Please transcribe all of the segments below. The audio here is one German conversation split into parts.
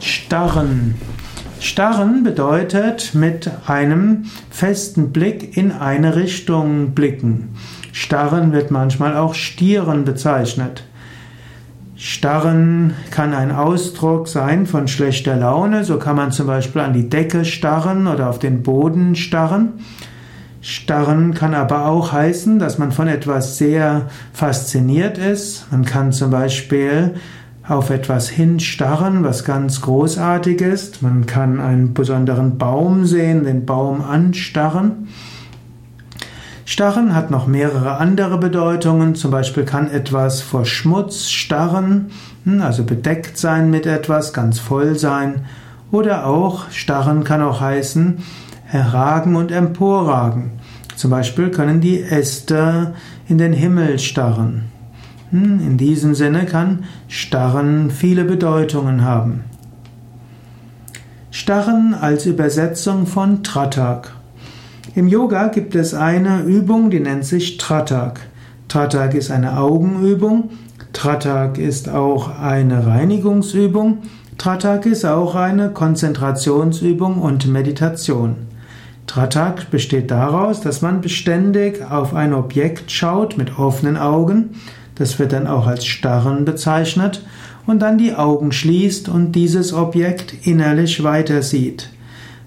Starren. Starren bedeutet mit einem festen Blick in eine Richtung blicken. Starren wird manchmal auch Stieren bezeichnet. Starren kann ein Ausdruck sein von schlechter Laune, so kann man zum Beispiel an die Decke starren oder auf den Boden starren. Starren kann aber auch heißen, dass man von etwas sehr fasziniert ist. Man kann zum Beispiel auf etwas hinstarren, was ganz großartig ist. Man kann einen besonderen Baum sehen, den Baum anstarren. Starren hat noch mehrere andere Bedeutungen. Zum Beispiel kann etwas vor Schmutz starren, hm, also bedeckt sein mit etwas, ganz voll sein. Oder auch starren kann auch heißen herragen und emporragen. Zum Beispiel können die Äste in den Himmel starren. In diesem Sinne kann Starren viele Bedeutungen haben. Starren als Übersetzung von Tratak. Im Yoga gibt es eine Übung, die nennt sich Tratak. Tratak ist eine Augenübung. Tratak ist auch eine Reinigungsübung. Tratak ist auch eine Konzentrationsübung und Meditation. Tratak besteht daraus, dass man beständig auf ein Objekt schaut mit offenen Augen das wird dann auch als Starren bezeichnet. Und dann die Augen schließt und dieses Objekt innerlich weiter sieht.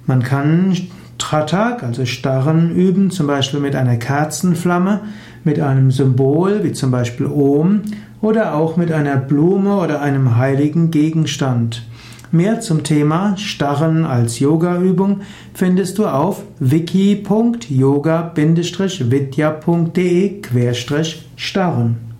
Man kann Tratak, also Starren üben, zum Beispiel mit einer Kerzenflamme, mit einem Symbol, wie zum Beispiel Om, oder auch mit einer Blume oder einem heiligen Gegenstand. Mehr zum Thema Starren als Yoga-Übung findest du auf wiki.yoga-vidya.de-starren.